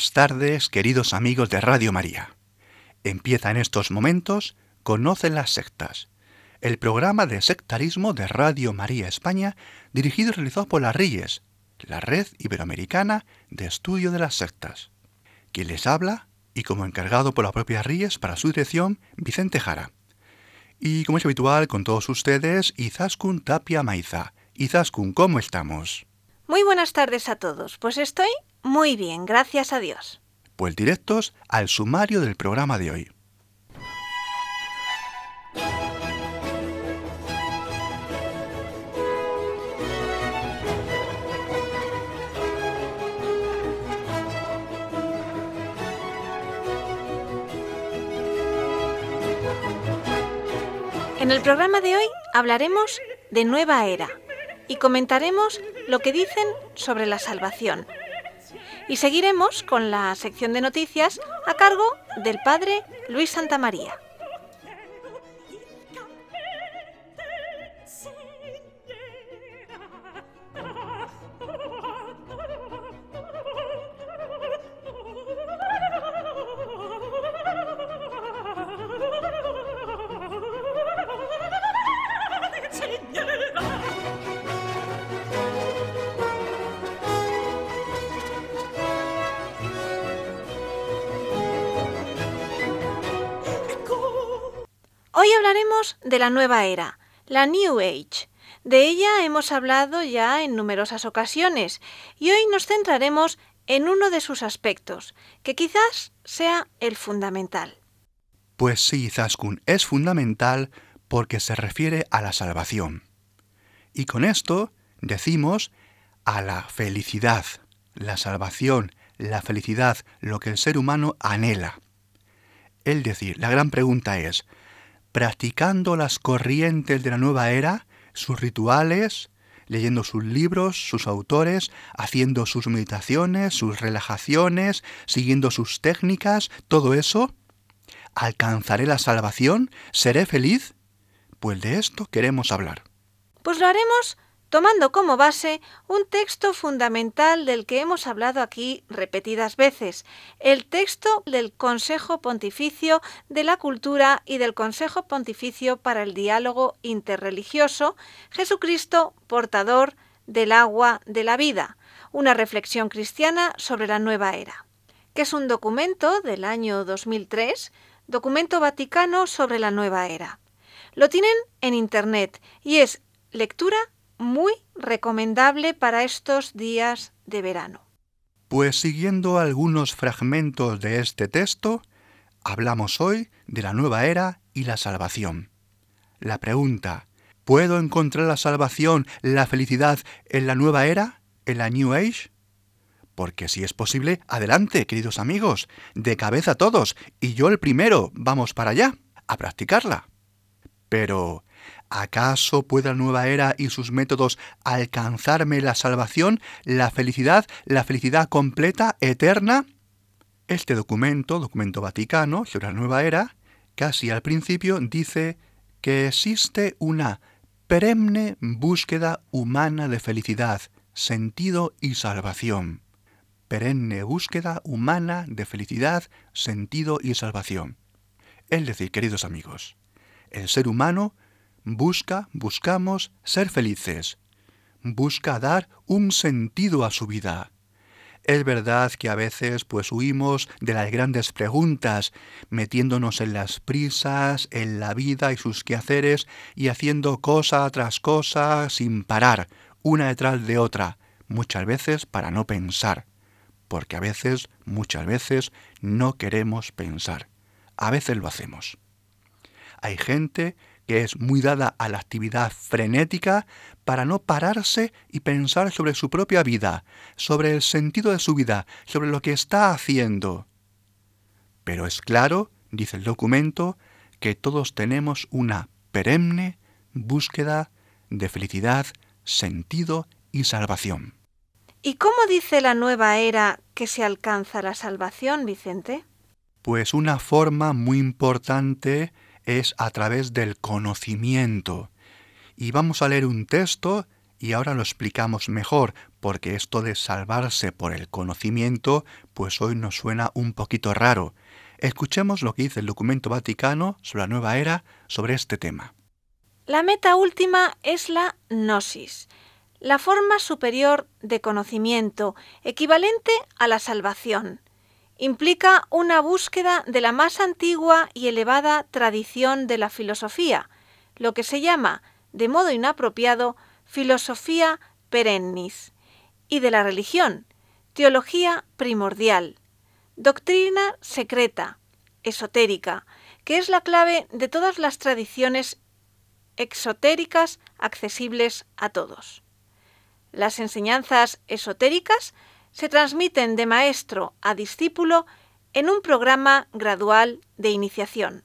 Buenas tardes, queridos amigos de Radio María. Empieza en estos momentos Conoce las sectas, el programa de sectarismo de Radio María España, dirigido y realizado por la RIES, la Red Iberoamericana de Estudio de las Sectas. Quien les habla, y como encargado por la propia RIES para su dirección, Vicente Jara. Y como es habitual con todos ustedes, Izaskun Tapia Maiza. Izaskun, ¿cómo estamos? Muy buenas tardes a todos. Pues estoy muy bien, gracias a Dios. Pues directos al sumario del programa de hoy. En el programa de hoy hablaremos de nueva era y comentaremos lo que dicen sobre la salvación. Y seguiremos con la sección de noticias a cargo del padre Luis Santamaría. De la nueva era, la New Age. De ella hemos hablado ya en numerosas ocasiones y hoy nos centraremos en uno de sus aspectos, que quizás sea el fundamental. Pues sí, Zaskun, es fundamental porque se refiere a la salvación. Y con esto decimos a la felicidad, la salvación, la felicidad, lo que el ser humano anhela. Es decir, la gran pregunta es, practicando las corrientes de la nueva era, sus rituales, leyendo sus libros, sus autores, haciendo sus meditaciones, sus relajaciones, siguiendo sus técnicas, todo eso, ¿alcanzaré la salvación? ¿Seré feliz? Pues de esto queremos hablar. Pues lo haremos tomando como base un texto fundamental del que hemos hablado aquí repetidas veces, el texto del Consejo Pontificio de la Cultura y del Consejo Pontificio para el Diálogo Interreligioso, Jesucristo, portador del agua de la vida, una reflexión cristiana sobre la nueva era, que es un documento del año 2003, documento vaticano sobre la nueva era. Lo tienen en Internet y es lectura muy recomendable para estos días de verano. Pues siguiendo algunos fragmentos de este texto, hablamos hoy de la nueva era y la salvación. La pregunta, ¿puedo encontrar la salvación, la felicidad en la nueva era, en la New Age? Porque si es posible, adelante, queridos amigos, de cabeza todos, y yo el primero, vamos para allá, a practicarla. Pero, ¿Acaso puede la nueva era y sus métodos alcanzarme la salvación, la felicidad, la felicidad completa, eterna? Este documento, documento vaticano sobre la nueva era, casi al principio dice que existe una perenne búsqueda humana de felicidad, sentido y salvación. Perenne búsqueda humana de felicidad, sentido y salvación. Es decir, queridos amigos, el ser humano busca, buscamos ser felices, busca dar un sentido a su vida. Es verdad que a veces pues huimos de las grandes preguntas, metiéndonos en las prisas, en la vida y sus quehaceres y haciendo cosa tras cosa sin parar, una detrás de otra, muchas veces para no pensar, porque a veces, muchas veces, no queremos pensar. A veces lo hacemos. Hay gente que es muy dada a la actividad frenética para no pararse y pensar sobre su propia vida, sobre el sentido de su vida, sobre lo que está haciendo. Pero es claro, dice el documento, que todos tenemos una perenne búsqueda de felicidad, sentido y salvación. ¿Y cómo dice la nueva era que se alcanza la salvación, Vicente? Pues una forma muy importante es a través del conocimiento. Y vamos a leer un texto y ahora lo explicamos mejor, porque esto de salvarse por el conocimiento, pues hoy nos suena un poquito raro. Escuchemos lo que dice el documento vaticano sobre la nueva era sobre este tema. La meta última es la gnosis, la forma superior de conocimiento, equivalente a la salvación. Implica una búsqueda de la más antigua y elevada tradición de la filosofía, lo que se llama, de modo inapropiado, filosofía perennis, y de la religión, teología primordial, doctrina secreta, esotérica, que es la clave de todas las tradiciones exotéricas accesibles a todos. Las enseñanzas esotéricas se transmiten de maestro a discípulo en un programa gradual de iniciación.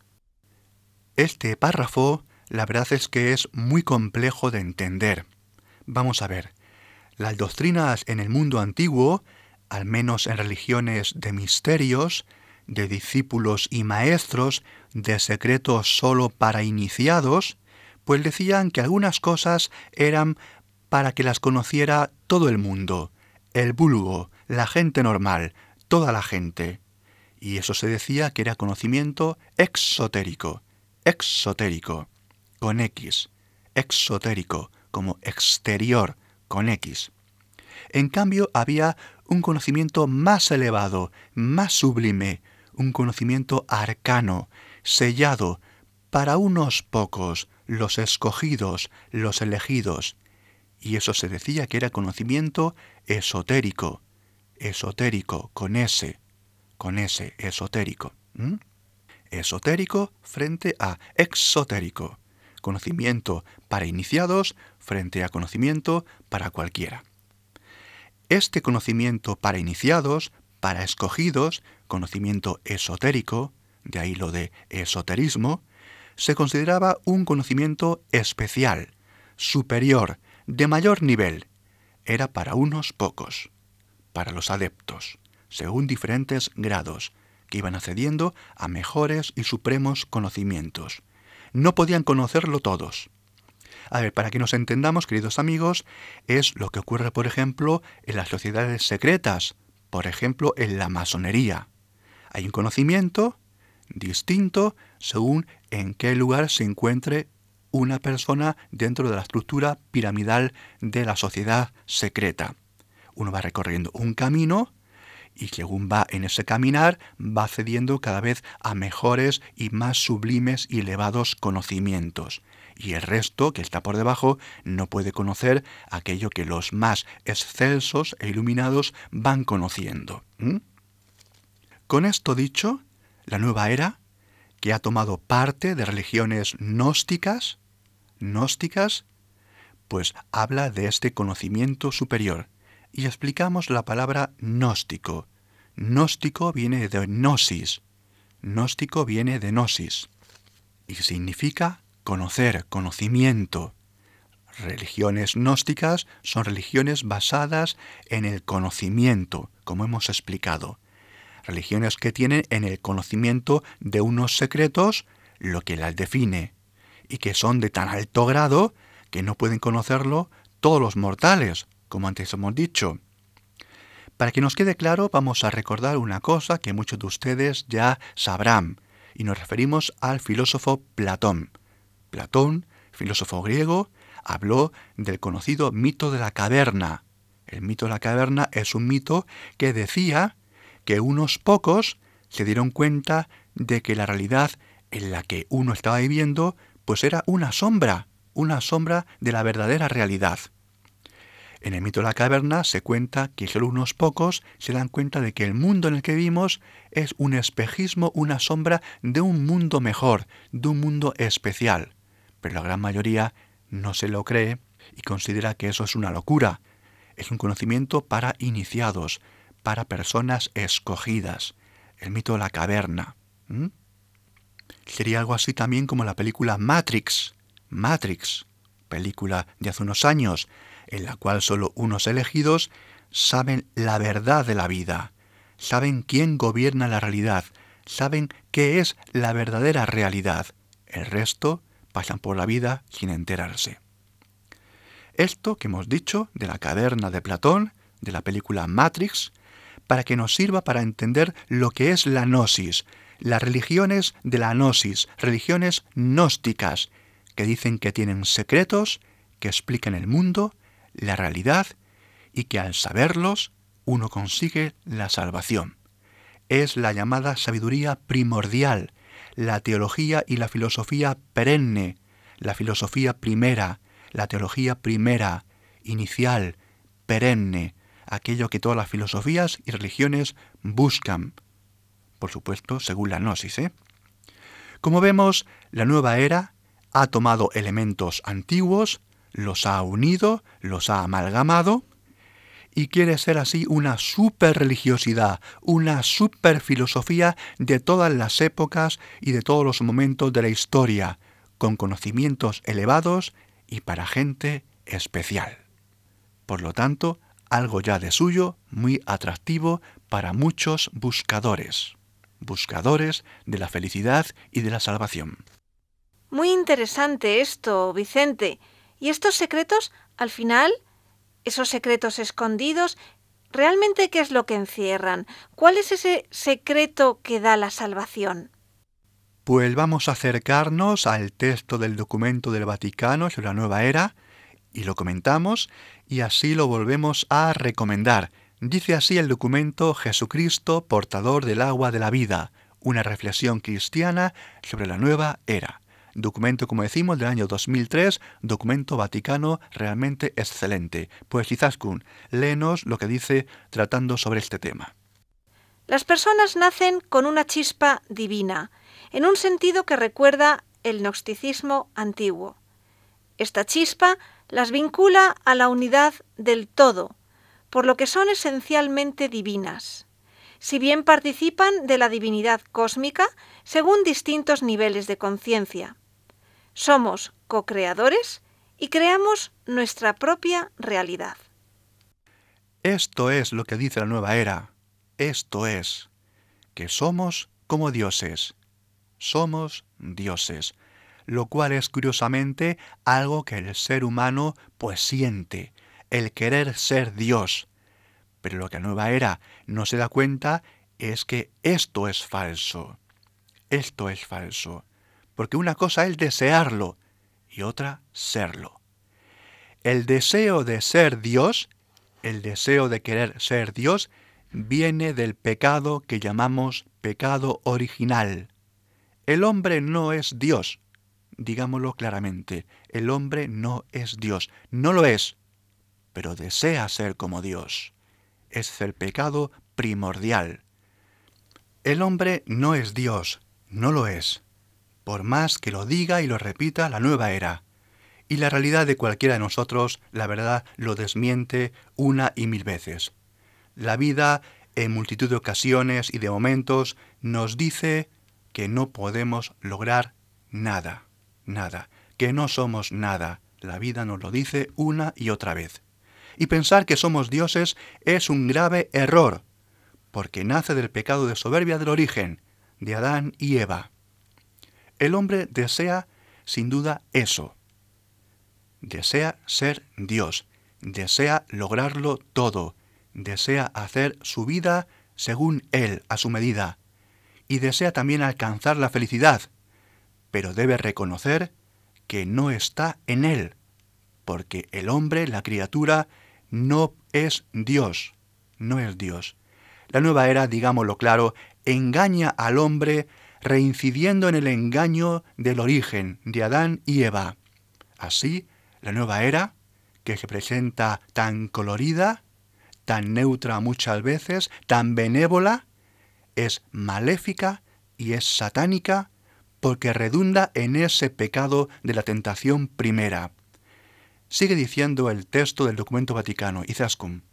Este párrafo, la verdad es que es muy complejo de entender. Vamos a ver, las doctrinas en el mundo antiguo, al menos en religiones de misterios, de discípulos y maestros, de secretos solo para iniciados, pues decían que algunas cosas eran para que las conociera todo el mundo, el vulgo, la gente normal, toda la gente. Y eso se decía que era conocimiento exotérico, exotérico, con X, exotérico, como exterior, con X. En cambio, había un conocimiento más elevado, más sublime, un conocimiento arcano, sellado, para unos pocos, los escogidos, los elegidos, y eso se decía que era conocimiento esotérico, esotérico, con ese, con ese, esotérico. Esotérico frente a exotérico, conocimiento para iniciados frente a conocimiento para cualquiera. Este conocimiento para iniciados, para escogidos, conocimiento esotérico, de ahí lo de esoterismo, se consideraba un conocimiento especial, superior, de mayor nivel. Era para unos pocos, para los adeptos, según diferentes grados, que iban accediendo a mejores y supremos conocimientos. No podían conocerlo todos. A ver, para que nos entendamos, queridos amigos, es lo que ocurre, por ejemplo, en las sociedades secretas, por ejemplo, en la masonería. Hay un conocimiento distinto según en qué lugar se encuentre una persona dentro de la estructura piramidal de la sociedad secreta. Uno va recorriendo un camino y según va en ese caminar va accediendo cada vez a mejores y más sublimes y elevados conocimientos. Y el resto, que está por debajo, no puede conocer aquello que los más excelsos e iluminados van conociendo. Con esto dicho, la nueva era, que ha tomado parte de religiones gnósticas, gnósticas, pues habla de este conocimiento superior. Y explicamos la palabra gnóstico. Gnóstico viene de gnosis. Gnóstico viene de gnosis. Y significa conocer, conocimiento. Religiones gnósticas son religiones basadas en el conocimiento, como hemos explicado religiones que tienen en el conocimiento de unos secretos lo que las define, y que son de tan alto grado que no pueden conocerlo todos los mortales, como antes hemos dicho. Para que nos quede claro, vamos a recordar una cosa que muchos de ustedes ya sabrán, y nos referimos al filósofo Platón. Platón, filósofo griego, habló del conocido mito de la caverna. El mito de la caverna es un mito que decía que unos pocos se dieron cuenta de que la realidad en la que uno estaba viviendo pues era una sombra, una sombra de la verdadera realidad. En el mito de la caverna se cuenta que solo unos pocos se dan cuenta de que el mundo en el que vivimos es un espejismo, una sombra de un mundo mejor, de un mundo especial. pero la gran mayoría no se lo cree y considera que eso es una locura. Es un conocimiento para iniciados, para personas escogidas. El mito de la caverna. Sería algo así también como la película Matrix. Matrix, película de hace unos años, en la cual solo unos elegidos saben la verdad de la vida, saben quién gobierna la realidad, saben qué es la verdadera realidad. El resto pasan por la vida sin enterarse. Esto que hemos dicho de la caverna de Platón, de la película Matrix, para que nos sirva para entender lo que es la gnosis, las religiones de la gnosis, religiones gnósticas, que dicen que tienen secretos, que explican el mundo, la realidad, y que al saberlos uno consigue la salvación. Es la llamada sabiduría primordial, la teología y la filosofía perenne, la filosofía primera, la teología primera, inicial, perenne, aquello que todas las filosofías y religiones buscan. Por supuesto, según la gnosis. ¿eh? Como vemos, la nueva era ha tomado elementos antiguos, los ha unido, los ha amalgamado, y quiere ser así una super religiosidad, una super filosofía de todas las épocas y de todos los momentos de la historia, con conocimientos elevados y para gente especial. Por lo tanto, algo ya de suyo muy atractivo para muchos buscadores, buscadores de la felicidad y de la salvación. Muy interesante esto, Vicente. ¿Y estos secretos, al final, esos secretos escondidos, realmente qué es lo que encierran? ¿Cuál es ese secreto que da la salvación? Pues vamos a acercarnos al texto del documento del Vaticano sobre la nueva era y lo comentamos y así lo volvemos a recomendar. Dice así el documento Jesucristo, portador del agua de la vida, una reflexión cristiana sobre la nueva era. Documento, como decimos, del año 2003, documento vaticano realmente excelente. Pues Izaskun, léenos lo que dice tratando sobre este tema. Las personas nacen con una chispa divina, en un sentido que recuerda el gnosticismo antiguo. Esta chispa las vincula a la unidad del todo, por lo que son esencialmente divinas. Si bien participan de la divinidad cósmica según distintos niveles de conciencia. Somos co-creadores y creamos nuestra propia realidad. Esto es lo que dice la nueva era. Esto es que somos como dioses. Somos dioses, lo cual es curiosamente algo que el ser humano pues siente, el querer ser Dios. Pero lo que la nueva era no se da cuenta es que esto es falso. Esto es falso porque una cosa es desearlo y otra serlo. El deseo de ser Dios, el deseo de querer ser Dios, viene del pecado que llamamos pecado original. El hombre no es Dios, digámoslo claramente, el hombre no es Dios, no lo es, pero desea ser como Dios. Es el pecado primordial. El hombre no es Dios, no lo es por más que lo diga y lo repita la nueva era. Y la realidad de cualquiera de nosotros, la verdad, lo desmiente una y mil veces. La vida, en multitud de ocasiones y de momentos, nos dice que no podemos lograr nada, nada, que no somos nada. La vida nos lo dice una y otra vez. Y pensar que somos dioses es un grave error, porque nace del pecado de soberbia del origen, de Adán y Eva. El hombre desea, sin duda, eso. Desea ser Dios, desea lograrlo todo, desea hacer su vida según Él, a su medida, y desea también alcanzar la felicidad, pero debe reconocer que no está en Él, porque el hombre, la criatura, no es Dios, no es Dios. La nueva era, digámoslo claro, engaña al hombre reincidiendo en el engaño del origen de Adán y Eva. Así, la nueva era, que se presenta tan colorida, tan neutra muchas veces, tan benévola, es maléfica y es satánica porque redunda en ese pecado de la tentación primera. Sigue diciendo el texto del documento Vaticano, Izaskun.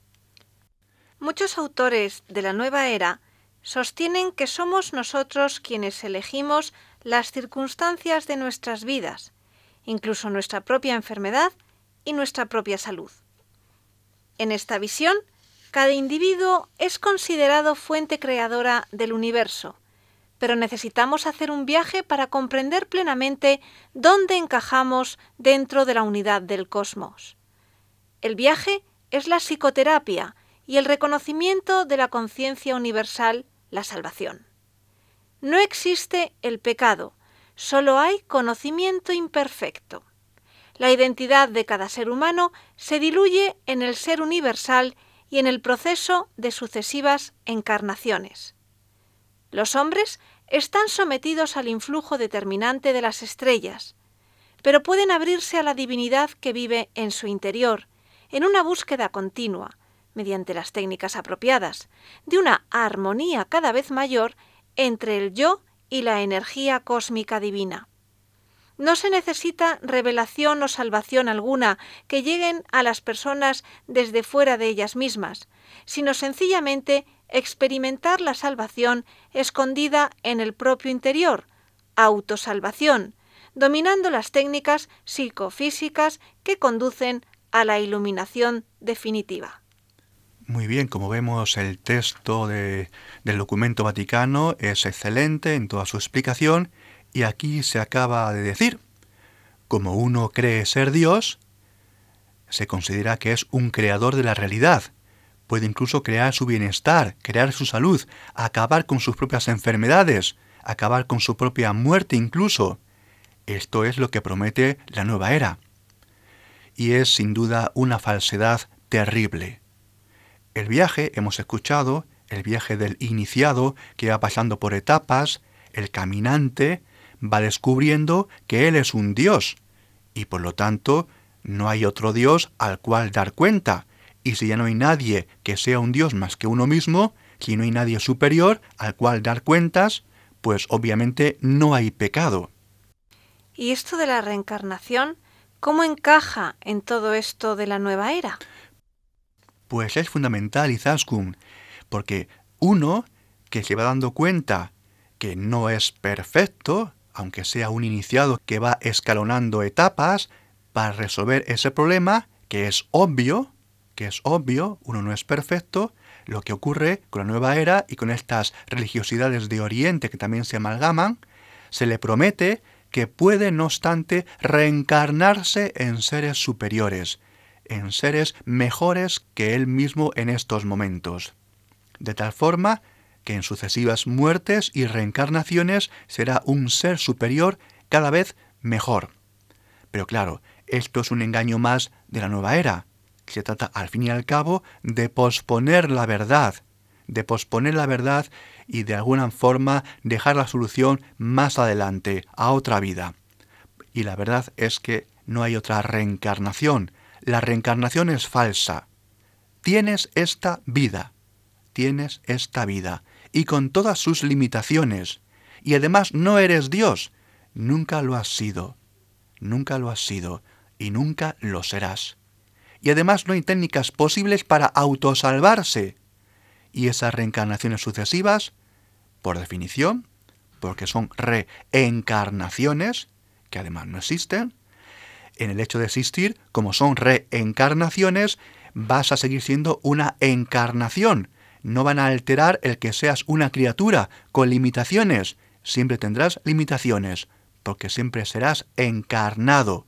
Muchos autores de la nueva era sostienen que somos nosotros quienes elegimos las circunstancias de nuestras vidas, incluso nuestra propia enfermedad y nuestra propia salud. En esta visión, cada individuo es considerado fuente creadora del universo, pero necesitamos hacer un viaje para comprender plenamente dónde encajamos dentro de la unidad del cosmos. El viaje es la psicoterapia y el reconocimiento de la conciencia universal, la salvación. No existe el pecado, solo hay conocimiento imperfecto. La identidad de cada ser humano se diluye en el ser universal y en el proceso de sucesivas encarnaciones. Los hombres están sometidos al influjo determinante de las estrellas, pero pueden abrirse a la divinidad que vive en su interior, en una búsqueda continua, mediante las técnicas apropiadas, de una armonía cada vez mayor entre el yo y la energía cósmica divina. No se necesita revelación o salvación alguna que lleguen a las personas desde fuera de ellas mismas, sino sencillamente experimentar la salvación escondida en el propio interior, autosalvación, dominando las técnicas psicofísicas que conducen a la iluminación definitiva. Muy bien, como vemos el texto del documento vaticano es excelente en toda su explicación y aquí se acaba de decir, como uno cree ser Dios, se considera que es un creador de la realidad, puede incluso crear su bienestar, crear su salud, acabar con sus propias enfermedades, acabar con su propia muerte incluso. Esto es lo que promete la nueva era. Y es sin duda una falsedad terrible. El viaje, hemos escuchado, el viaje del iniciado que va pasando por etapas, el caminante va descubriendo que Él es un Dios y por lo tanto no hay otro Dios al cual dar cuenta, y si ya no hay nadie que sea un Dios más que uno mismo, si no hay nadie superior al cual dar cuentas, pues obviamente no hay pecado. ¿Y esto de la reencarnación, cómo encaja en todo esto de la nueva era? Pues es fundamental, Izaskun, porque uno que se va dando cuenta que no es perfecto, aunque sea un iniciado que va escalonando etapas para resolver ese problema, que es obvio, que es obvio, uno no es perfecto, lo que ocurre con la nueva era y con estas religiosidades de Oriente que también se amalgaman, se le promete que puede, no obstante, reencarnarse en seres superiores, en seres mejores que él mismo en estos momentos. De tal forma que en sucesivas muertes y reencarnaciones será un ser superior cada vez mejor. Pero claro, esto es un engaño más de la nueva era, se trata, al fin y al cabo, de posponer la verdad, de posponer la verdad y de alguna forma dejar la solución más adelante, a otra vida. Y la verdad es que no hay otra reencarnación. La reencarnación es falsa. Tienes esta vida, tienes esta vida, y con todas sus limitaciones. Y además no eres Dios, nunca lo has sido, nunca lo has sido, y nunca lo serás y además no hay técnicas posibles para autosalvarse. Y esas reencarnaciones sucesivas, por definición, porque son reencarnaciones, que además no existen, en el hecho de existir, como son reencarnaciones, vas a seguir siendo una encarnación. No van a alterar el que seas una criatura con limitaciones. Siempre tendrás limitaciones, porque siempre serás encarnado,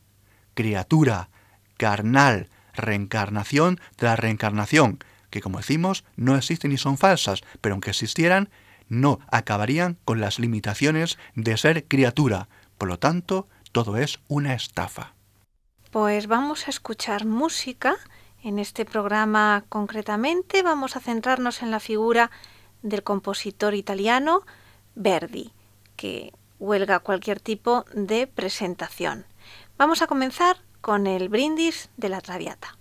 criatura, carnal, reencarnación la reencarnación, que como decimos no existen y son falsas, pero aunque existieran, no acabarían con las limitaciones de ser criatura. Por lo tanto, todo es una estafa. Pues vamos a escuchar música. En este programa concretamente vamos a centrarnos en la figura del compositor italiano Verdi, que huelga cualquier tipo de presentación. Vamos a comenzar con el brindis de la Traviata.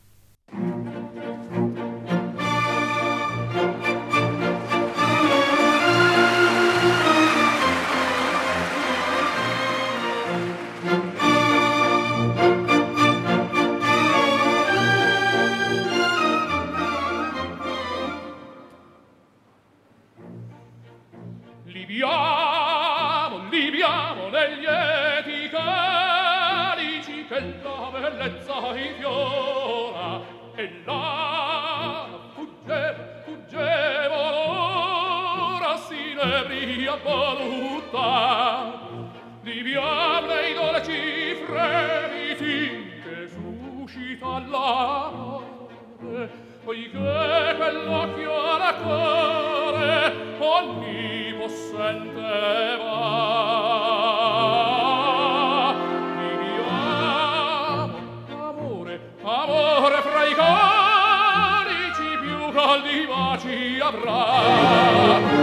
amore, poiché quell'occhio alla cuore ogni va. Mi amore, amore fra i corici più caldi baci avrà.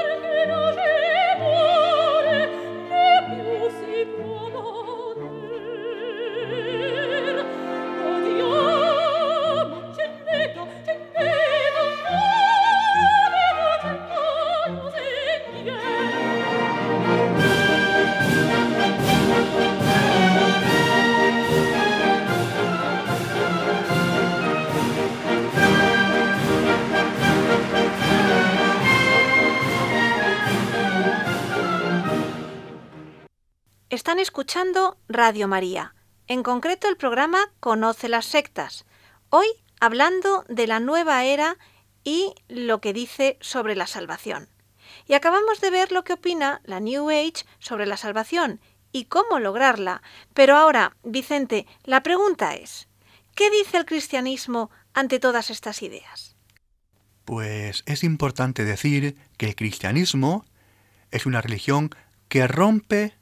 Están escuchando Radio María, en concreto el programa Conoce las sectas. Hoy hablando de la nueva era y lo que dice sobre la salvación. Y acabamos de ver lo que opina la New Age sobre la salvación y cómo lograrla. Pero ahora, Vicente, la pregunta es, ¿qué dice el cristianismo ante todas estas ideas? Pues es importante decir que el cristianismo es una religión que rompe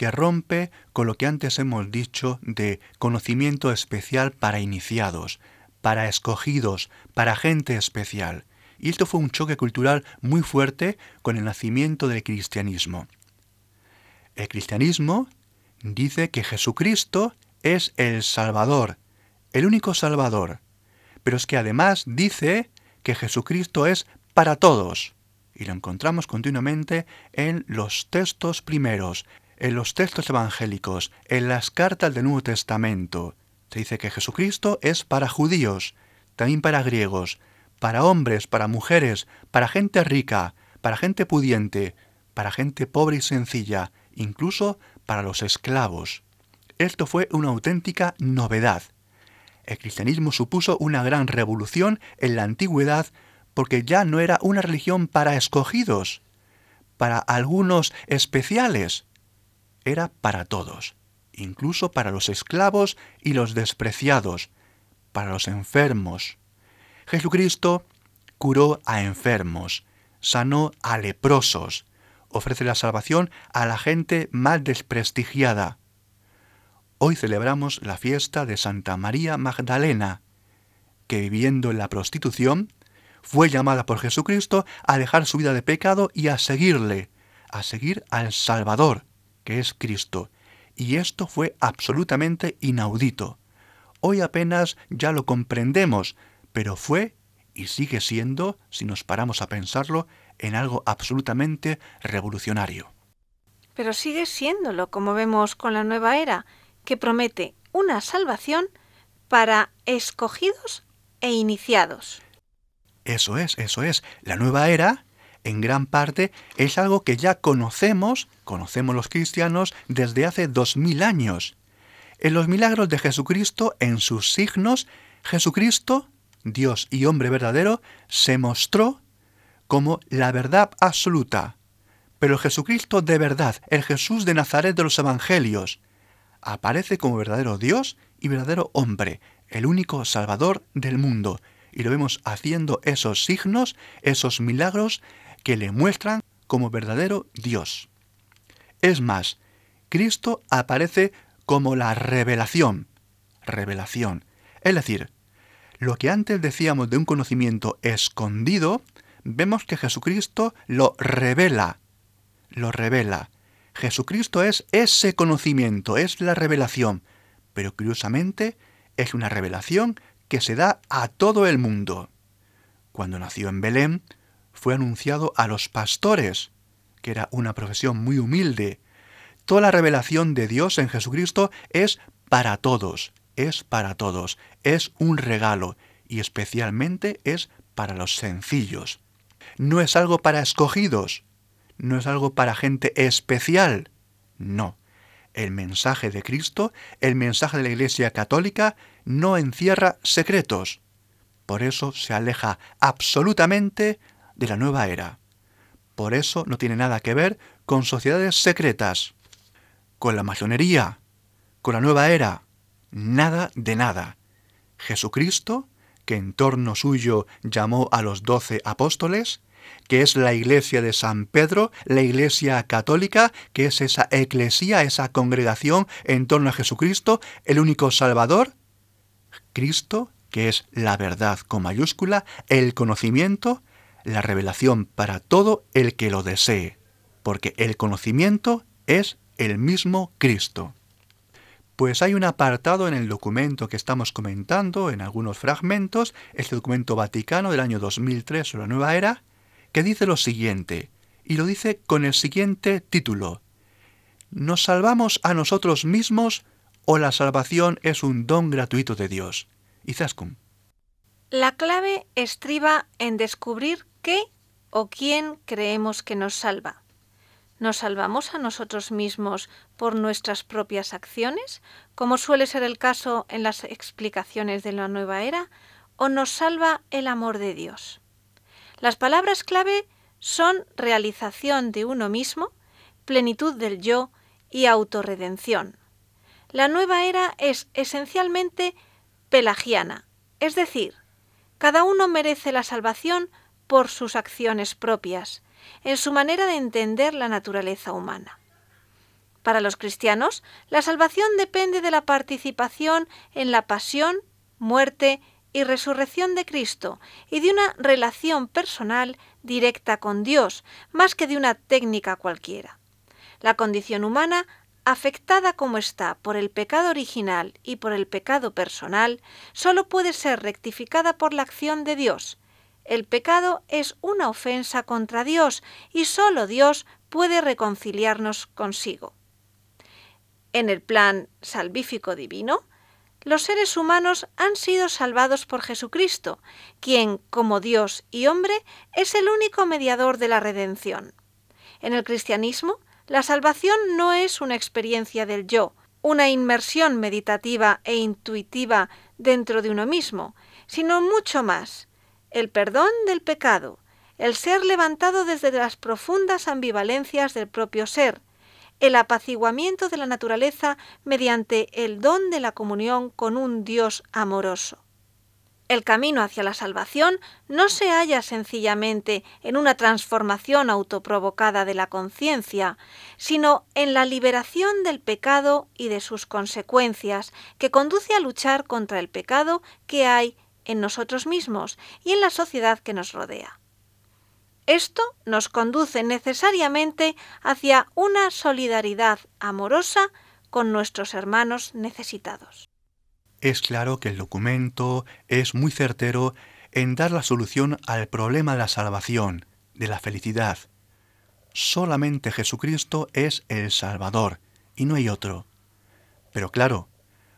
que rompe con lo que antes hemos dicho de conocimiento especial para iniciados, para escogidos, para gente especial. Y esto fue un choque cultural muy fuerte con el nacimiento del cristianismo. El cristianismo dice que Jesucristo es el Salvador, el único Salvador, pero es que además dice que Jesucristo es para todos. Y lo encontramos continuamente en los textos primeros, en los textos evangélicos, en las cartas del Nuevo Testamento, se dice que Jesucristo es para judíos, también para griegos, para hombres, para mujeres, para gente rica, para gente pudiente, para gente pobre y sencilla, incluso para los esclavos. Esto fue una auténtica novedad. El cristianismo supuso una gran revolución en la antigüedad porque ya no era una religión para escogidos, para algunos especiales, era para todos, incluso para los esclavos y los despreciados, para los enfermos. Jesucristo curó a enfermos, sanó a leprosos, ofrece la salvación a la gente más desprestigiada. Hoy celebramos la fiesta de Santa María Magdalena, que viviendo en la prostitución, fue llamada por Jesucristo a dejar su vida de pecado y a seguirle, a seguir al Salvador, que es Cristo. Y esto fue absolutamente inaudito. Hoy apenas ya lo comprendemos, pero fue y sigue siendo, si nos paramos a pensarlo, en algo absolutamente revolucionario. Pero sigue siéndolo, como vemos con la nueva era, que promete una salvación para escogidos e iniciados. Eso es, eso es. La nueva era en gran parte es algo que ya conocemos, conocemos los cristianos, desde hace dos mil años. En los milagros de Jesucristo, en sus signos, Jesucristo, Dios y hombre verdadero, se mostró como la verdad absoluta. Pero el Jesucristo de verdad, el Jesús de Nazaret de los Evangelios, aparece como verdadero Dios y verdadero hombre, el único Salvador del mundo. Y lo vemos haciendo esos signos, esos milagros que le muestran como verdadero Dios. Es más, Cristo aparece como la revelación. Revelación. Es decir, lo que antes decíamos de un conocimiento escondido, vemos que Jesucristo lo revela, lo revela. Jesucristo es ese conocimiento, es la revelación, pero curiosamente es una revelación que se da a todo el mundo. Cuando nació en Belén, fue anunciado a los pastores, que era una profesión muy humilde. Toda la revelación de Dios en Jesucristo es para todos, es para todos, es un regalo y especialmente es para los sencillos. No es algo para escogidos, no es algo para gente especial, no. El mensaje de Cristo, el mensaje de la Iglesia Católica, no encierra secretos. Por eso se aleja absolutamente de la nueva era. Por eso no tiene nada que ver con sociedades secretas, con la masonería, con la nueva era. Nada de nada. Jesucristo, que en torno suyo llamó a los doce apóstoles, que es la iglesia de San Pedro, la iglesia católica, que es esa eclesía, esa congregación en torno a Jesucristo, el único Salvador, Cristo, que es la verdad con mayúscula, el conocimiento, la revelación para todo el que lo desee, porque el conocimiento es el mismo Cristo. Pues hay un apartado en el documento que estamos comentando, en algunos fragmentos, este documento vaticano del año 2003 sobre la nueva era, que dice lo siguiente, y lo dice con el siguiente título. ¿Nos salvamos a nosotros mismos o la salvación es un don gratuito de Dios? Izaskun. La clave estriba en descubrir qué o quién creemos que nos salva. ¿Nos salvamos a nosotros mismos por nuestras propias acciones, como suele ser el caso en las explicaciones de la nueva era, o nos salva el amor de Dios? Las palabras clave son realización de uno mismo, plenitud del yo y autorredención. La nueva era es esencialmente pelagiana, es decir, cada uno merece la salvación por sus acciones propias, en su manera de entender la naturaleza humana. Para los cristianos, la salvación depende de la participación en la pasión, muerte y resurrección de Cristo y de una relación personal directa con Dios, más que de una técnica cualquiera. La condición humana, afectada como está por el pecado original y por el pecado personal, solo puede ser rectificada por la acción de Dios. El pecado es una ofensa contra Dios y solo Dios puede reconciliarnos consigo. En el plan salvífico divino, los seres humanos han sido salvados por Jesucristo, quien, como Dios y hombre, es el único mediador de la redención. En el cristianismo, la salvación no es una experiencia del yo, una inmersión meditativa e intuitiva dentro de uno mismo, sino mucho más, el perdón del pecado, el ser levantado desde las profundas ambivalencias del propio ser, el apaciguamiento de la naturaleza mediante el don de la comunión con un Dios amoroso. El camino hacia la salvación no se halla sencillamente en una transformación autoprovocada de la conciencia, sino en la liberación del pecado y de sus consecuencias, que conduce a luchar contra el pecado que hay en nosotros mismos y en la sociedad que nos rodea. Esto nos conduce necesariamente hacia una solidaridad amorosa con nuestros hermanos necesitados. Es claro que el documento es muy certero en dar la solución al problema de la salvación, de la felicidad. Solamente Jesucristo es el Salvador y no hay otro. Pero claro,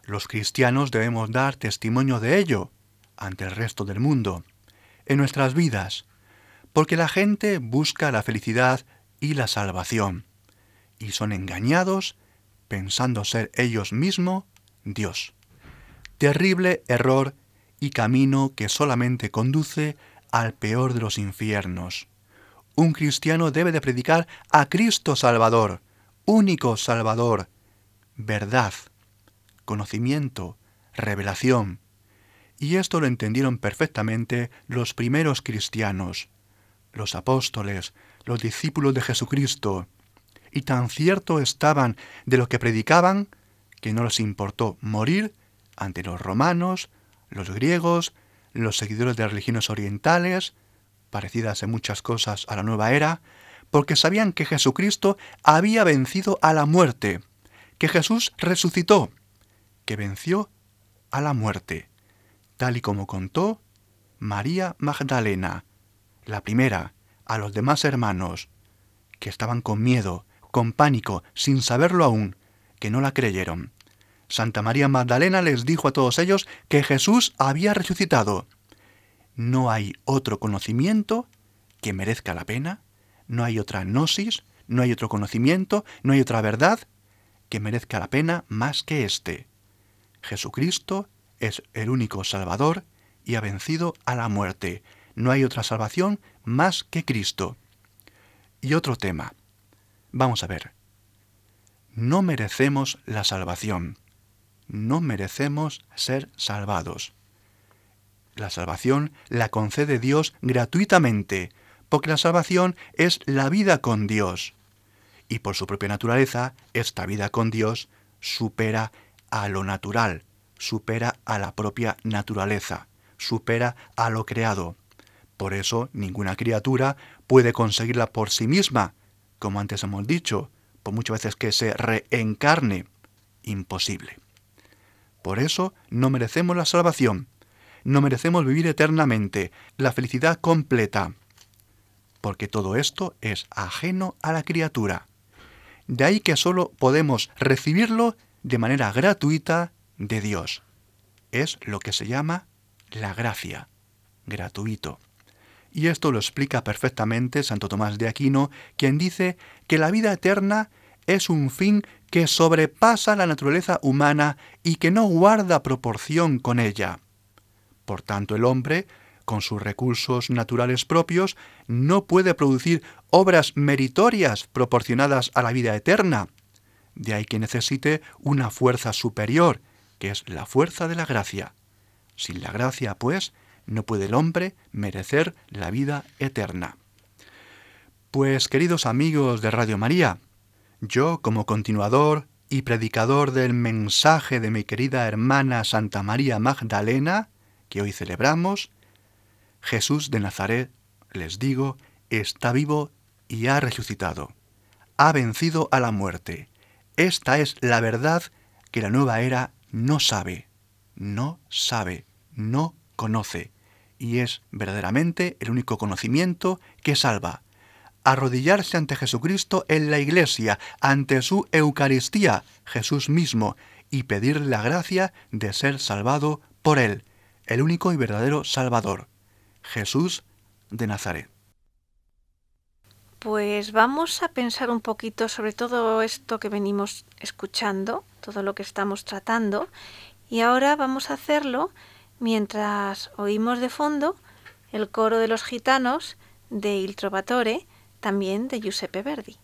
los cristianos debemos dar testimonio de ello ante el resto del mundo, en nuestras vidas, porque la gente busca la felicidad y la salvación, y son engañados pensando ser ellos mismos Dios. Terrible error y camino que solamente conduce al peor de los infiernos. Un cristiano debe de predicar a Cristo Salvador, único Salvador, verdad, conocimiento, revelación. Y esto lo entendieron perfectamente los primeros cristianos los apóstoles, los discípulos de Jesucristo, y tan cierto estaban de lo que predicaban que no les importó morir ante los romanos, los griegos, los seguidores de religiones orientales, parecidas en muchas cosas a la nueva era, porque sabían que Jesucristo había vencido a la muerte, que Jesús resucitó, que venció a la muerte, tal y como contó María Magdalena, la primera, a los demás hermanos, que estaban con miedo, con pánico, sin saberlo aún, que no la creyeron. Santa María Magdalena les dijo a todos ellos que Jesús había resucitado. No hay otro conocimiento que merezca la pena, no hay otra gnosis, no hay otro conocimiento, no hay otra verdad que merezca la pena más que este. Jesucristo es el único Salvador y ha vencido a la muerte. No hay otra salvación más que Cristo. Y otro tema. Vamos a ver. No merecemos la salvación no merecemos ser salvados. La salvación la concede Dios gratuitamente, porque la salvación es la vida con Dios. Y por su propia naturaleza, esta vida con Dios supera a lo natural, supera a la propia naturaleza, supera a lo creado. Por eso ninguna criatura puede conseguirla por sí misma, como antes hemos dicho, por muchas veces que se reencarne. Imposible. Por eso no merecemos la salvación, no merecemos vivir eternamente, la felicidad completa, porque todo esto es ajeno a la criatura. De ahí que solo podemos recibirlo de manera gratuita de Dios. Es lo que se llama la gracia, gratuito. Y esto lo explica perfectamente Santo Tomás de Aquino, quien dice que la vida eterna es un fin que sobrepasa la naturaleza humana y que no guarda proporción con ella. Por tanto, el hombre, con sus recursos naturales propios, no puede producir obras meritorias proporcionadas a la vida eterna. De ahí que necesite una fuerza superior, que es la fuerza de la gracia. Sin la gracia, pues, no puede el hombre merecer la vida eterna. Pues, queridos amigos de Radio María, yo, como continuador y predicador del mensaje de mi querida hermana Santa María Magdalena, que hoy celebramos, Jesús de Nazaret, les digo, está vivo y ha resucitado. Ha vencido a la muerte. Esta es la verdad que la nueva era no sabe, no sabe, no conoce, y es verdaderamente el único conocimiento que salva arrodillarse ante Jesucristo en la iglesia, ante su Eucaristía, Jesús mismo, y pedir la gracia de ser salvado por Él, el único y verdadero Salvador, Jesús de Nazaret. Pues vamos a pensar un poquito sobre todo esto que venimos escuchando, todo lo que estamos tratando, y ahora vamos a hacerlo mientras oímos de fondo el coro de los gitanos de Il Trovatore, también de Giuseppe Verdi.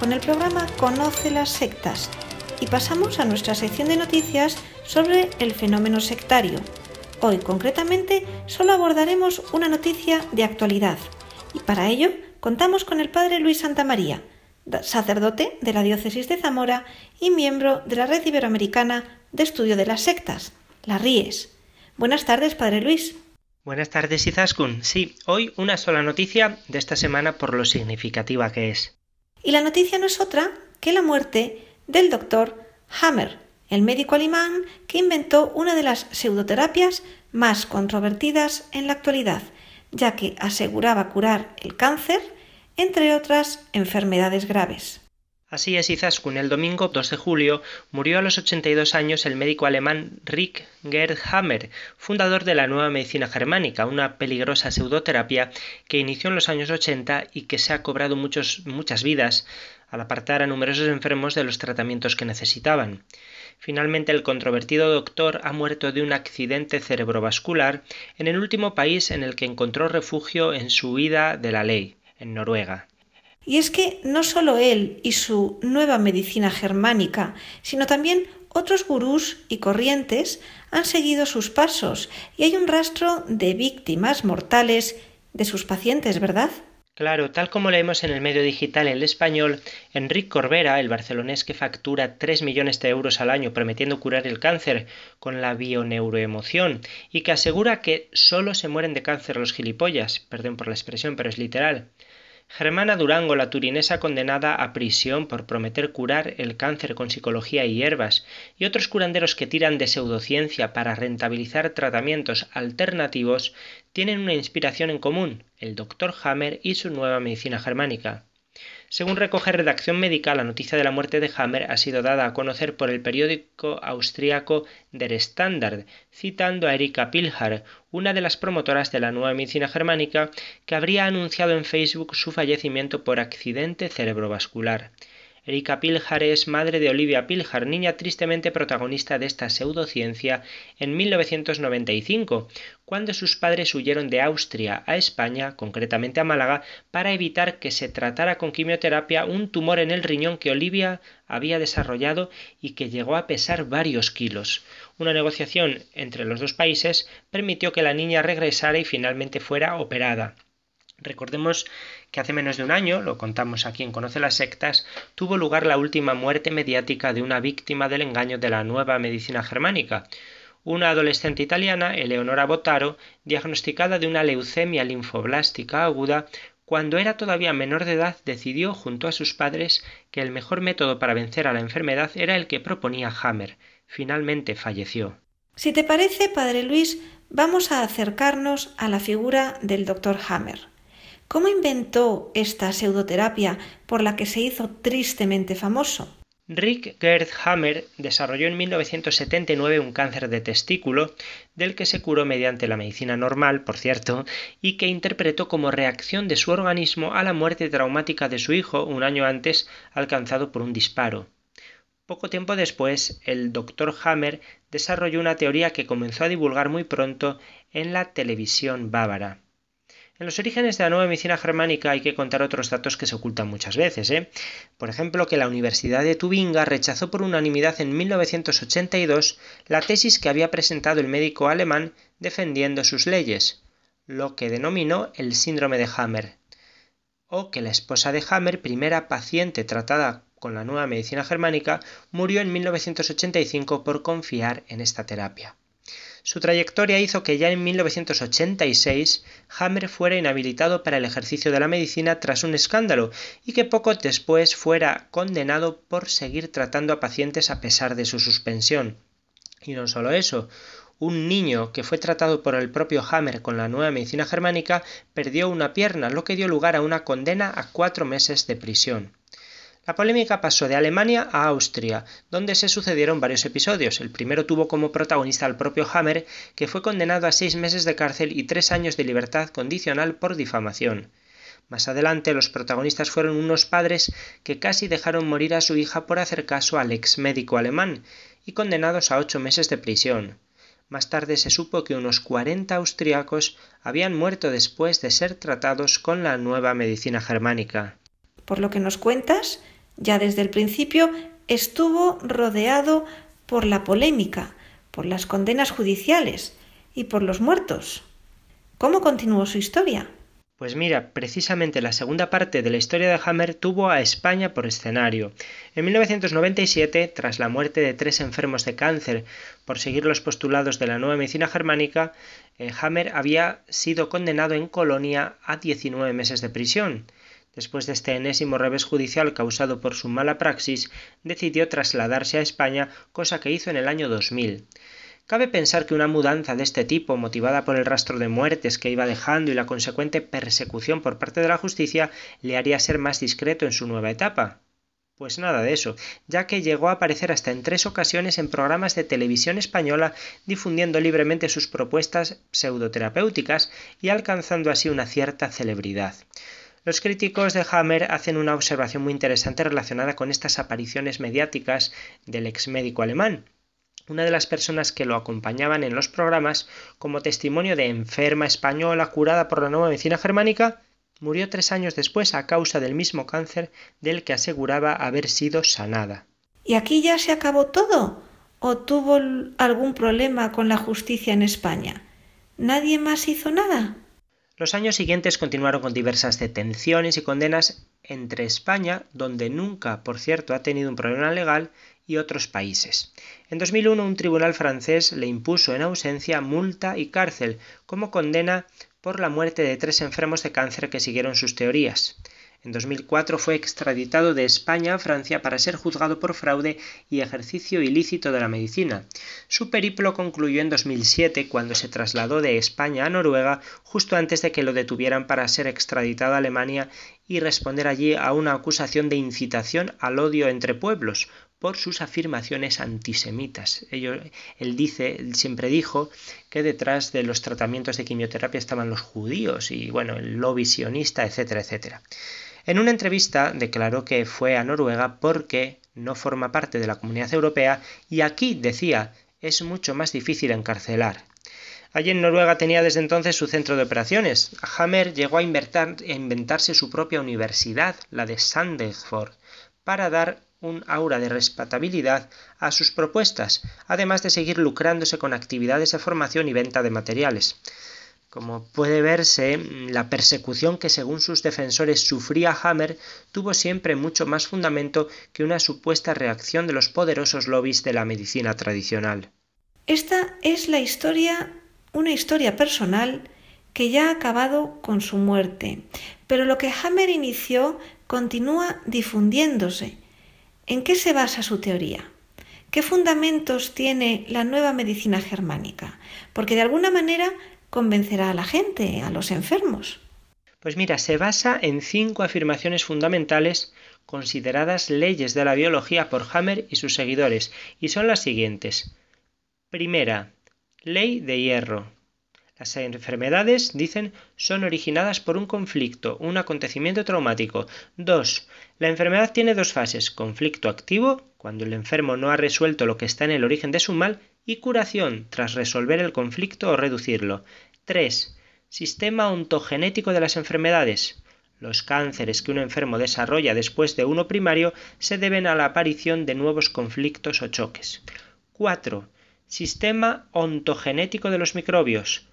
Con el programa Conoce las sectas y pasamos a nuestra sección de noticias sobre el fenómeno sectario. Hoy concretamente solo abordaremos una noticia de actualidad Y para ello contamos con el padre Luis Santamaría, sacerdote de la diócesis de Zamora y miembro de la Red Iberoamericana de Estudio de las Sectas, la RIES. Buenas tardes, padre Luis. Buenas tardes, Izaskun. Sí, hoy una sola noticia de esta semana por lo significativa que es. Y la noticia no es otra que la muerte del doctor Hammer, el médico alemán que inventó una de las pseudoterapias más controvertidas en la actualidad, ya que aseguraba curar el cáncer, entre otras enfermedades graves. Así es, Izaskun, el domingo 2 de julio murió a los 82 años el médico alemán Rick Gerd Hammer, fundador de la nueva medicina germánica, una peligrosa pseudoterapia que inició en los años 80 y que se ha cobrado muchos, muchas vidas al apartar a numerosos enfermos de los tratamientos que necesitaban. Finalmente, el controvertido doctor ha muerto de un accidente cerebrovascular en el último país en el que encontró refugio en su huida de la ley, en Noruega. Y es que no solo él y su nueva medicina germánica, sino también otros gurús y corrientes han seguido sus pasos y hay un rastro de víctimas mortales de sus pacientes, ¿verdad? Claro, tal como leemos en el medio digital en el español, Enric Corbera, el barcelonés que factura 3 millones de euros al año prometiendo curar el cáncer con la bioneuroemoción y que asegura que solo se mueren de cáncer los gilipollas, perdón por la expresión, pero es literal. Germana Durango, la turinesa condenada a prisión por prometer curar el cáncer con psicología y hierbas, y otros curanderos que tiran de pseudociencia para rentabilizar tratamientos alternativos, tienen una inspiración en común, el Dr. Hammer y su nueva medicina germánica. Según recoge Redacción Médica, la noticia de la muerte de Hammer ha sido dada a conocer por el periódico austríaco Der Standard, citando a Erika Pilhar, una de las promotoras de la nueva medicina germánica, que habría anunciado en Facebook su fallecimiento por accidente cerebrovascular. Erika Piljar es madre de Olivia Piljar, niña tristemente protagonista de esta pseudociencia en 1995, cuando sus padres huyeron de Austria a España, concretamente a Málaga, para evitar que se tratara con quimioterapia un tumor en el riñón que Olivia había desarrollado y que llegó a pesar varios kilos. Una negociación entre los dos países permitió que la niña regresara y finalmente fuera operada. Recordemos que hace menos de un año, lo contamos aquí en Conoce las Sectas, tuvo lugar la última muerte mediática de una víctima del engaño de la nueva medicina germánica. Una adolescente italiana, Eleonora Botaro, diagnosticada de una leucemia linfoblástica aguda, cuando era todavía menor de edad, decidió junto a sus padres que el mejor método para vencer a la enfermedad era el que proponía Hammer. Finalmente falleció. Si te parece, Padre Luis, vamos a acercarnos a la figura del Dr. Hammer. ¿Cómo inventó esta pseudoterapia por la que se hizo tristemente famoso? Rick Gerd Hammer desarrolló en 1979 un cáncer de testículo, del que se curó mediante la medicina normal, por cierto, y que interpretó como reacción de su organismo a la muerte traumática de su hijo un año antes alcanzado por un disparo. Poco tiempo después, el Dr. Hammer desarrolló una teoría que comenzó a divulgar muy pronto en la televisión bávara. En los orígenes de la nueva medicina germánica hay que contar otros datos que se ocultan muchas veces. ¿eh? Por ejemplo, que la Universidad de Tubinga rechazó por unanimidad en 1982 la tesis que había presentado el médico alemán defendiendo sus leyes, lo que denominó el síndrome de Hammer, o que la esposa de Hammer, primera paciente tratada con la nueva medicina germánica, murió en 1985 por confiar en esta terapia. Su trayectoria hizo que ya en 1986 Hammer fuera inhabilitado para el ejercicio de la medicina tras un escándalo y que poco después fuera condenado por seguir tratando a pacientes a pesar de su suspensión. Y no solo eso, un niño que fue tratado por el propio Hammer con la nueva medicina germánica perdió una pierna, lo que dio lugar a una condena a cuatro meses de prisión. La polémica pasó de Alemania a Austria, donde se sucedieron varios episodios. El primero tuvo como protagonista al propio Hammer, que fue condenado a seis meses de cárcel y tres años de libertad condicional por difamación. Más adelante los protagonistas fueron unos padres que casi dejaron morir a su hija por hacer caso al ex médico alemán y condenados a ocho meses de prisión. Más tarde se supo que unos 40 austriacos habían muerto después de ser tratados con la nueva medicina germánica. Por lo que nos cuentas, ya desde el principio estuvo rodeado por la polémica, por las condenas judiciales y por los muertos. ¿Cómo continuó su historia? Pues mira, precisamente la segunda parte de la historia de Hammer tuvo a España por escenario. En 1997, tras la muerte de tres enfermos de cáncer por seguir los postulados de la nueva medicina germánica, eh, Hammer había sido condenado en Colonia a 19 meses de prisión. Después de este enésimo revés judicial causado por su mala praxis, decidió trasladarse a España, cosa que hizo en el año 2000. Cabe pensar que una mudanza de este tipo, motivada por el rastro de muertes que iba dejando y la consecuente persecución por parte de la justicia, le haría ser más discreto en su nueva etapa. Pues nada de eso, ya que llegó a aparecer hasta en tres ocasiones en programas de televisión española difundiendo libremente sus propuestas pseudoterapéuticas y alcanzando así una cierta celebridad. Los críticos de Hammer hacen una observación muy interesante relacionada con estas apariciones mediáticas del ex médico alemán una de las personas que lo acompañaban en los programas, como testimonio de enferma española curada por la nueva medicina germánica, murió tres años después a causa del mismo cáncer del que aseguraba haber sido sanada. ¿Y aquí ya se acabó todo? ¿O tuvo algún problema con la justicia en España? ¿Nadie más hizo nada? Los años siguientes continuaron con diversas detenciones y condenas entre España, donde nunca, por cierto, ha tenido un problema legal, y otros países. En 2001 un tribunal francés le impuso en ausencia multa y cárcel como condena por la muerte de tres enfermos de cáncer que siguieron sus teorías. En 2004 fue extraditado de España a Francia para ser juzgado por fraude y ejercicio ilícito de la medicina. Su periplo concluyó en 2007 cuando se trasladó de España a Noruega justo antes de que lo detuvieran para ser extraditado a Alemania y responder allí a una acusación de incitación al odio entre pueblos, por sus afirmaciones antisemitas. él dice, él siempre dijo que detrás de los tratamientos de quimioterapia estaban los judíos y bueno, el lobby etcétera, etcétera. En una entrevista declaró que fue a Noruega porque no forma parte de la Comunidad Europea y aquí decía es mucho más difícil encarcelar. Allí en Noruega tenía desde entonces su centro de operaciones. Hammer llegó a, inventarse su propia universidad, la de Sandefjord, para dar un aura de respetabilidad a sus propuestas, además de seguir lucrándose con actividades de formación y venta de materiales. Como puede verse, la persecución que según sus defensores sufría Hammer tuvo siempre mucho más fundamento que una supuesta reacción de los poderosos lobbies de la medicina tradicional. Esta es la historia, una historia personal que ya ha acabado con su muerte, pero lo que Hammer inició continúa difundiéndose ¿En qué se basa su teoría? ¿Qué fundamentos tiene la nueva medicina germánica? Porque de alguna manera convencerá a la gente, a los enfermos. Pues mira, se basa en cinco afirmaciones fundamentales consideradas leyes de la biología por Hammer y sus seguidores, y son las siguientes. Primera, ley de hierro. Las enfermedades, dicen, son originadas por un conflicto, un acontecimiento traumático. 2. La enfermedad tiene dos fases, conflicto activo, cuando el enfermo no ha resuelto lo que está en el origen de su mal, y curación, tras resolver el conflicto o reducirlo. 3. Sistema ontogenético de las enfermedades. Los cánceres que un enfermo desarrolla después de uno primario se deben a la aparición de nuevos conflictos o choques. 4. Sistema ontogenético de los microbios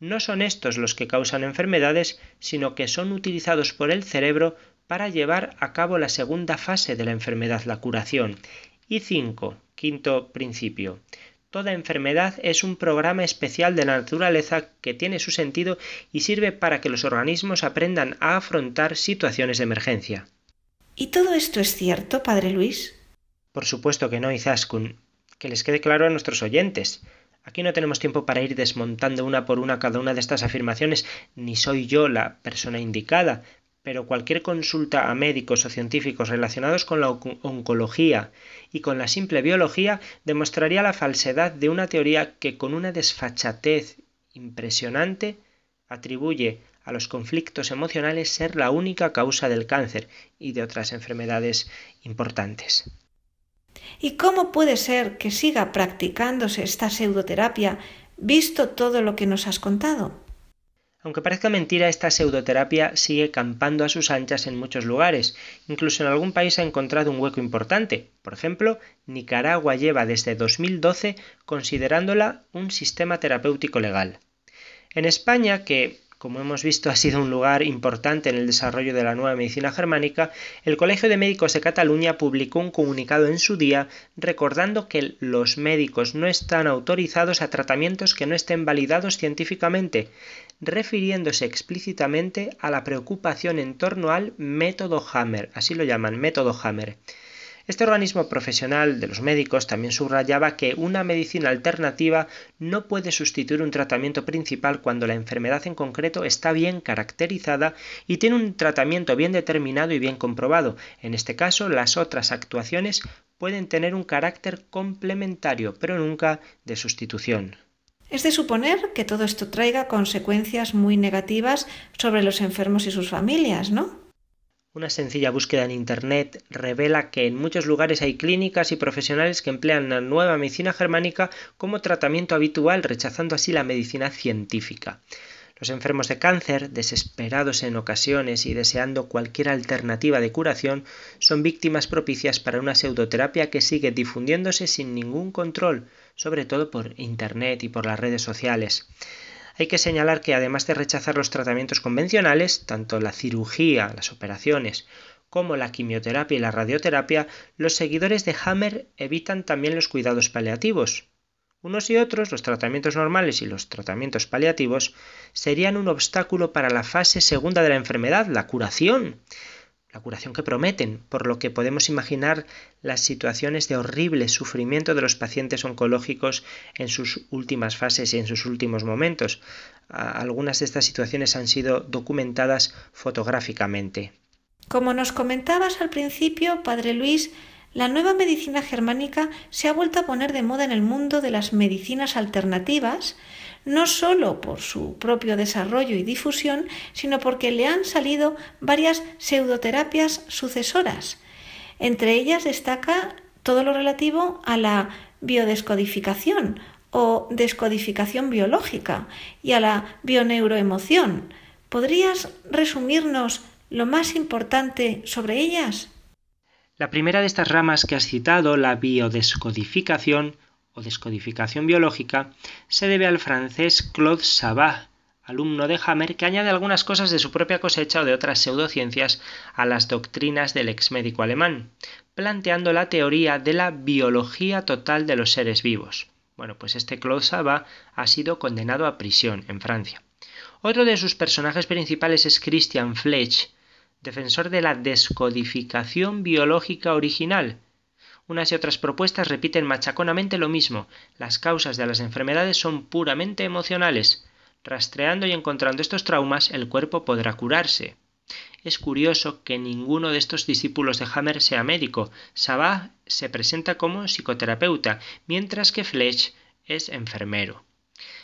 no son estos los que causan enfermedades, sino que son utilizados por el cerebro para llevar a cabo la segunda fase de la enfermedad, la curación. Y 5. Quinto principio. Toda enfermedad es un programa especial de la naturaleza que tiene su sentido y sirve para que los organismos aprendan a afrontar situaciones de emergencia. ¿Y todo esto es cierto, padre Luis? Por supuesto que no, Izaskun. Que les quede claro a nuestros oyentes. Aquí no tenemos tiempo para ir desmontando una por una cada una de estas afirmaciones, ni soy yo la persona indicada, pero cualquier consulta a médicos o científicos relacionados con la oncología y con la simple biología demostraría la falsedad de una teoría que con una desfachatez impresionante atribuye a los conflictos emocionales ser la única causa del cáncer y de otras enfermedades importantes. ¿Y cómo puede ser que siga practicándose esta pseudoterapia visto todo lo que nos has contado? Aunque parezca mentira, esta pseudoterapia sigue campando a sus anchas en muchos lugares. Incluso en algún país ha encontrado un hueco importante. Por ejemplo, Nicaragua lleva desde 2012 considerándola un sistema terapéutico legal. En España, que como hemos visto, ha sido un lugar importante en el desarrollo de la nueva medicina germánica, el Colegio de Médicos de Cataluña publicó un comunicado en su día recordando que los médicos no están autorizados a tratamientos que no estén validados científicamente, refiriéndose explícitamente a la preocupación en torno al método Hammer, así lo llaman, método Hammer. Este organismo profesional de los médicos también subrayaba que una medicina alternativa no puede sustituir un tratamiento principal cuando la enfermedad en concreto está bien caracterizada y tiene un tratamiento bien determinado y bien comprobado. En este caso, las otras actuaciones pueden tener un carácter complementario, pero nunca de sustitución. Es de suponer que todo esto traiga consecuencias muy negativas sobre los enfermos y sus familias, ¿no? Una sencilla búsqueda en Internet revela que en muchos lugares hay clínicas y profesionales que emplean la nueva medicina germánica como tratamiento habitual, rechazando así la medicina científica. Los enfermos de cáncer, desesperados en ocasiones y deseando cualquier alternativa de curación, son víctimas propicias para una pseudoterapia que sigue difundiéndose sin ningún control, sobre todo por Internet y por las redes sociales. Hay que señalar que además de rechazar los tratamientos convencionales, tanto la cirugía, las operaciones, como la quimioterapia y la radioterapia, los seguidores de Hammer evitan también los cuidados paliativos. Unos y otros, los tratamientos normales y los tratamientos paliativos, serían un obstáculo para la fase segunda de la enfermedad, la curación la curación que prometen, por lo que podemos imaginar las situaciones de horrible sufrimiento de los pacientes oncológicos en sus últimas fases y en sus últimos momentos. Algunas de estas situaciones han sido documentadas fotográficamente. Como nos comentabas al principio, Padre Luis, la nueva medicina germánica se ha vuelto a poner de moda en el mundo de las medicinas alternativas, no solo por su propio desarrollo y difusión, sino porque le han salido varias pseudoterapias sucesoras. Entre ellas destaca todo lo relativo a la biodescodificación o descodificación biológica y a la bioneuroemoción. ¿Podrías resumirnos lo más importante sobre ellas? La primera de estas ramas que has citado, la biodescodificación, o descodificación biológica se debe al francés Claude Sabat, alumno de Hammer, que añade algunas cosas de su propia cosecha o de otras pseudociencias a las doctrinas del ex médico alemán, planteando la teoría de la biología total de los seres vivos. Bueno, pues este Claude Sabat ha sido condenado a prisión en Francia. Otro de sus personajes principales es Christian Fletch, defensor de la descodificación biológica original, unas y otras propuestas repiten machaconamente lo mismo. Las causas de las enfermedades son puramente emocionales. Rastreando y encontrando estos traumas, el cuerpo podrá curarse. Es curioso que ninguno de estos discípulos de Hammer sea médico. Sabat se presenta como psicoterapeuta, mientras que Fletch es enfermero.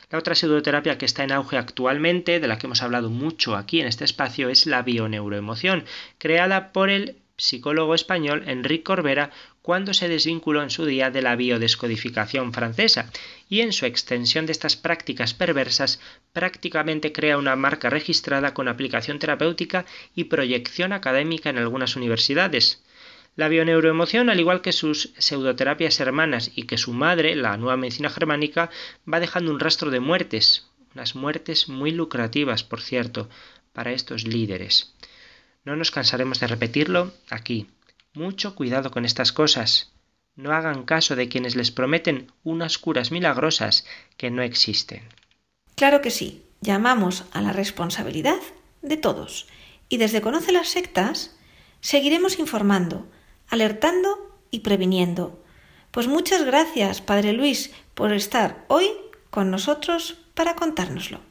La otra pseudoterapia que está en auge actualmente, de la que hemos hablado mucho aquí en este espacio, es la bioneuroemoción, creada por el psicólogo español Enrique Corbera cuando se desvinculó en su día de la biodescodificación francesa y en su extensión de estas prácticas perversas prácticamente crea una marca registrada con aplicación terapéutica y proyección académica en algunas universidades. La bioneuroemoción, al igual que sus pseudoterapias hermanas y que su madre, la nueva medicina germánica, va dejando un rastro de muertes, unas muertes muy lucrativas, por cierto, para estos líderes. No nos cansaremos de repetirlo aquí. Mucho cuidado con estas cosas. No hagan caso de quienes les prometen unas curas milagrosas que no existen. Claro que sí. Llamamos a la responsabilidad de todos. Y desde Conoce las Sectas seguiremos informando, alertando y previniendo. Pues muchas gracias, Padre Luis, por estar hoy con nosotros para contárnoslo.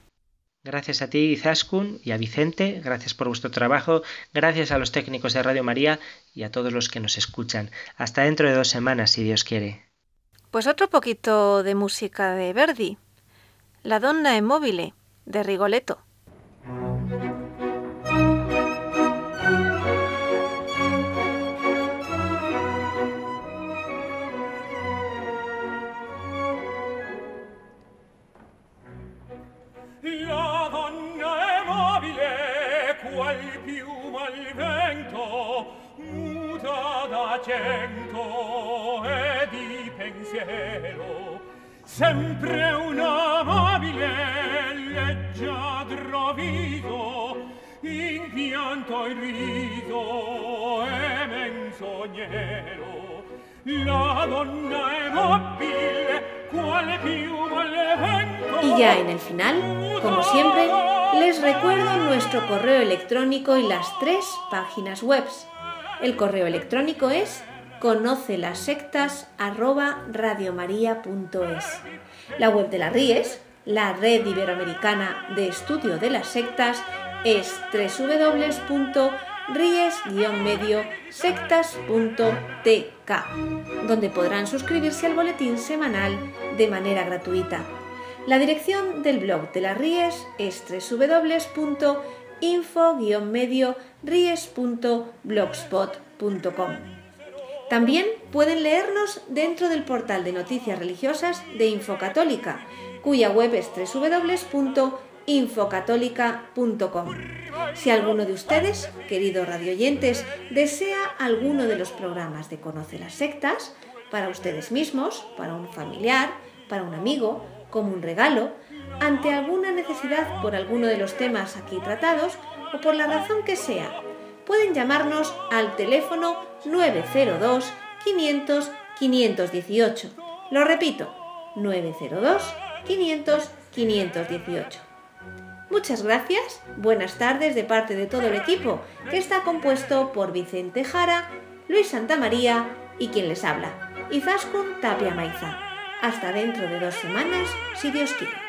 Gracias a ti, Zaskun, y a Vicente, gracias por vuestro trabajo, gracias a los técnicos de Radio María y a todos los que nos escuchan. Hasta dentro de dos semanas, si Dios quiere. Pues otro poquito de música de Verdi. La donna è mobile, de Rigoletto. Sempre in pianto la donna è mobile quale piuma le vento Y ya en el final, como siempre, les recuerdo nuestro correo electrónico y las tres páginas web. El correo electrónico es conoce las sectas La web de la RIES, la Red Iberoamericana de Estudio de las Sectas, es www.ries-medio-sectas.tk, donde podrán suscribirse al boletín semanal de manera gratuita. La dirección del blog de la Ries es www.info-medio-ries.blogspot.com. También pueden leernos dentro del portal de noticias religiosas de Infocatólica, cuya web es www.infocatólica.com. Si alguno de ustedes, queridos radioyentes, desea alguno de los programas de Conoce las Sectas, para ustedes mismos, para un familiar, para un amigo, como un regalo, ante alguna necesidad por alguno de los temas aquí tratados o por la razón que sea, pueden llamarnos al teléfono 902 500 518. Lo repito, 902 500 518. Muchas gracias, buenas tardes de parte de todo el equipo, que está compuesto por Vicente Jara, Luis Santamaría y quien les habla, Izaskun Tapia Maiza. Hasta dentro de dos semanas, si Dios quiere.